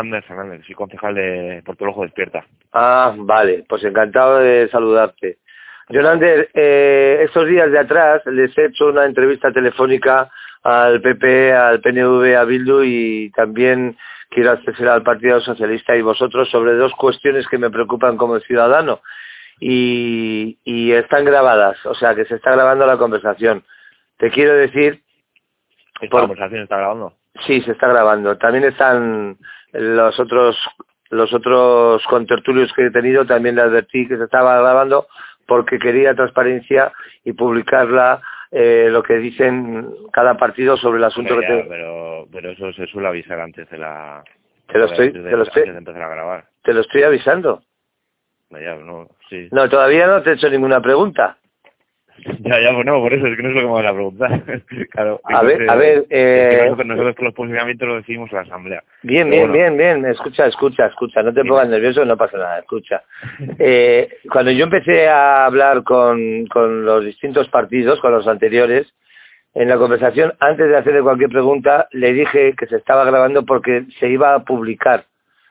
Fernández Fernández, soy concejal de Portulojo Despierta. Ah, vale, pues encantado de saludarte. Jonander, eh, estos días de atrás les he hecho una entrevista telefónica al PP, al PNV, a Bildu y también quiero hacer al Partido Socialista y vosotros sobre dos cuestiones que me preocupan como ciudadano y, y están grabadas, o sea que se está grabando la conversación. Te quiero decir... ¿Esta conversación está grabando? Sí, se está grabando. También están los otros los otros contertulios que he tenido, también le advertí que se estaba grabando porque quería transparencia y publicarla eh, lo que dicen cada partido sobre el asunto que te... pero, pero eso se suele avisar antes de la... Te lo estoy, te lo estoy, empezar a grabar. Te lo estoy avisando. no, sí. no, todavía no te he hecho ninguna pregunta. Ya, ya, bueno, por eso es que no es lo que me van a preguntar. claro, a ver, a ver, eh... nosotros, nosotros por los posicionamientos lo decidimos en la asamblea. Bien, bien, bien, bien, escucha, escucha, escucha, no te pongas nervioso, no pasa nada, escucha. Eh, cuando yo empecé a hablar con, con los distintos partidos, con los anteriores, en la conversación, antes de hacerle cualquier pregunta, le dije que se estaba grabando porque se iba a publicar.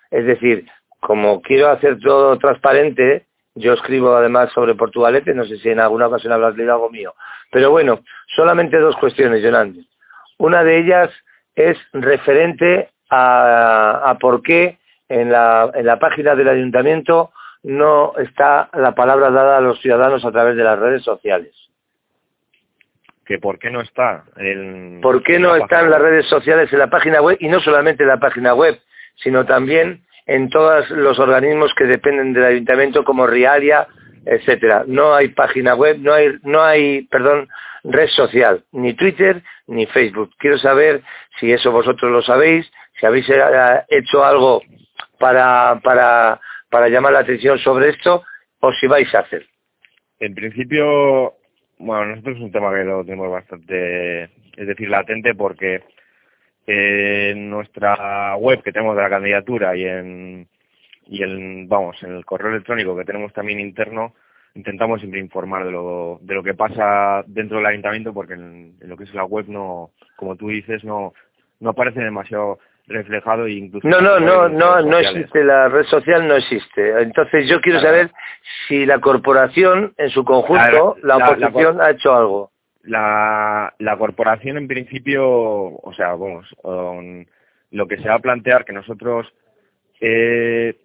Es decir, como quiero hacer todo transparente, yo escribo además sobre Portugalete, no sé si en alguna ocasión habrás leído algo mío. Pero bueno, solamente dos cuestiones, Jonan. Una de ellas es referente a, por qué en la, en la página del ayuntamiento no está la palabra dada a los ciudadanos a través de las redes sociales. ¿Que por qué no está? ¿Por qué no están las redes sociales en la página web? Y no solamente en la página web, sino también en todos los organismos que dependen del ayuntamiento como Rialia, etcétera. No hay página web, no hay, no hay, perdón, red social, ni Twitter ni Facebook. Quiero saber si eso vosotros lo sabéis, si habéis eh, hecho algo para, para, para llamar la atención sobre esto o si vais a hacer. En principio, bueno, nosotros es un tema que lo tenemos bastante, es decir, latente porque en nuestra web que tenemos de la candidatura y en y en, vamos en el correo electrónico que tenemos también interno intentamos siempre informar de lo, de lo que pasa dentro del ayuntamiento porque en, lo que es la web no como tú dices no no aparece demasiado reflejado e incluso no no no no no existe la red social no existe. Entonces yo quiero saber si la corporación en su conjunto la, oposición ha hecho algo la, la corporación en principio, o sea, vamos, lo que se va a plantear que nosotros, eh,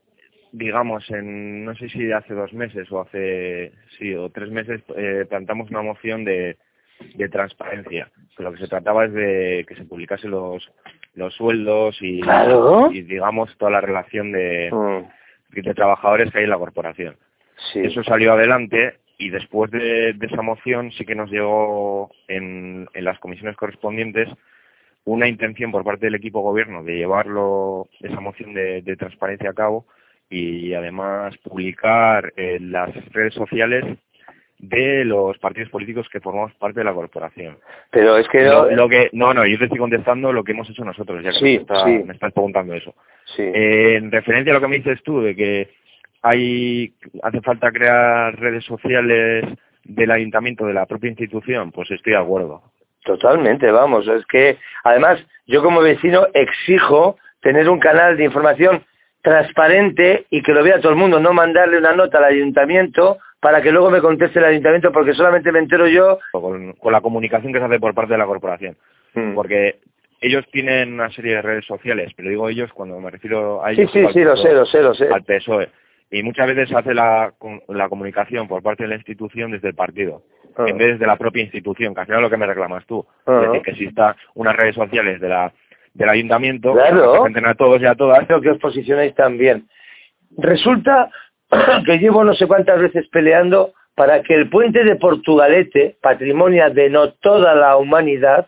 digamos, en no sé si hace dos meses o hace, sí, o tres meses, eh, plantamos una moción de, de transparencia. Que lo que se trataba es de que se publicase los, los sueldos y, y digamos, toda la relación de, mm. de trabajadores que hay en la corporación. Sí. Eso salió adelante y después de, esa moción sí que nos llegó en, las comisiones correspondientes una intención por parte del equipo gobierno de llevarlo esa moción de, transparencia a cabo y además publicar en las redes sociales de los partidos políticos que formamos parte de la corporación. Pero es que lo, que no no yo te estoy contestando lo que hemos hecho nosotros ya que me, estás preguntando eso. Sí. Eh, en referencia a lo que me dices tú de que hay hace falta crear redes sociales del ayuntamiento, de la propia institución, pues estoy de acuerdo. Totalmente, vamos, es que además yo como vecino exijo tener un canal de información transparente y que lo vea todo el mundo, no mandarle una nota al ayuntamiento para que luego me conteste el ayuntamiento porque solamente me entero yo con, la comunicación que se hace por parte de la corporación. Hmm. Porque ellos tienen una serie de redes sociales, pero digo ellos cuando me refiero a ellos. Sí, sí, sí, lo sé, lo sé, lo sé. Al PSOE y muchas veces se hace la, la comunicación por parte de la institución desde el partido, ah. en vez de la propia institución, que al final es lo que me reclamas tú. Es decir, ah. que exista unas redes sociales de la, del ayuntamiento claro. que a todos y a todas. Creo que os posicionáis también. Resulta que llevo no sé cuántas veces peleando para que el puente de Portugalete, patrimonio de no toda la humanidad,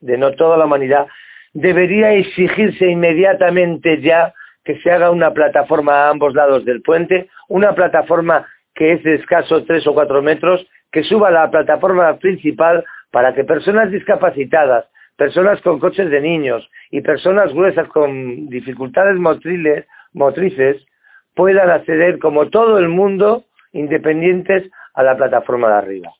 de no toda la humanidad, debería exigirse inmediatamente ya que se haga una plataforma a ambos lados del puente, una plataforma que es de escasos tres o cuatro metros, que suba a la plataforma principal para que personas discapacitadas, personas con coches de niños y personas gruesas con dificultades motriles, motrices puedan acceder como todo el mundo independientes a la plataforma de arriba.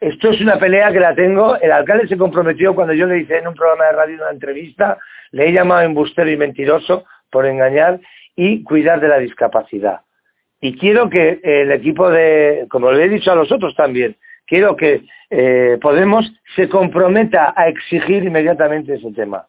Esto es una pelea que la tengo. El alcalde se comprometió cuando yo le hice en un programa de radio una entrevista, le he llamado embustero y mentiroso por engañar y cuidar de la discapacidad. Y quiero que el equipo de, como le he dicho a los otros también, quiero que eh, Podemos se comprometa a exigir inmediatamente ese tema.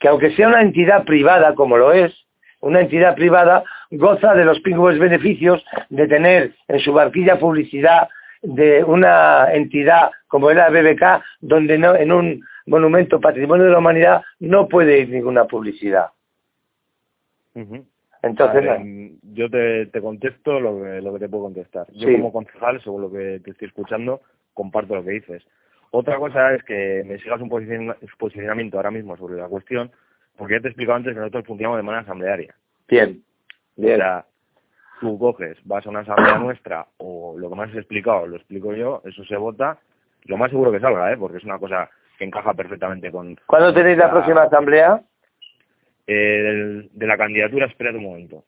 Que aunque sea una entidad privada, como lo es, una entidad privada goza de los pingües beneficios de tener en su barquilla publicidad de una entidad como era BBK, donde en un monumento patrimonio de la humanidad no puede ir ninguna publicidad. Entonces, yo te, contesto lo que, lo que te puedo contestar. Yo como concejal, según lo que te estoy escuchando, comparto lo que dices. Otra cosa es que me sigas un posicionamiento ahora mismo sobre la cuestión, porque ya te he explicado antes que nosotros funcionamos de manera asamblearia. Bien, bien. O sea, tú coges, vas a una asamblea nuestra, o lo que más has explicado, lo explico yo, eso se vota, lo más seguro que salga, ¿eh? porque es una cosa que encaja perfectamente con... ¿Cuándo tenéis la próxima asamblea? Eh, de la candidatura, espera un momento.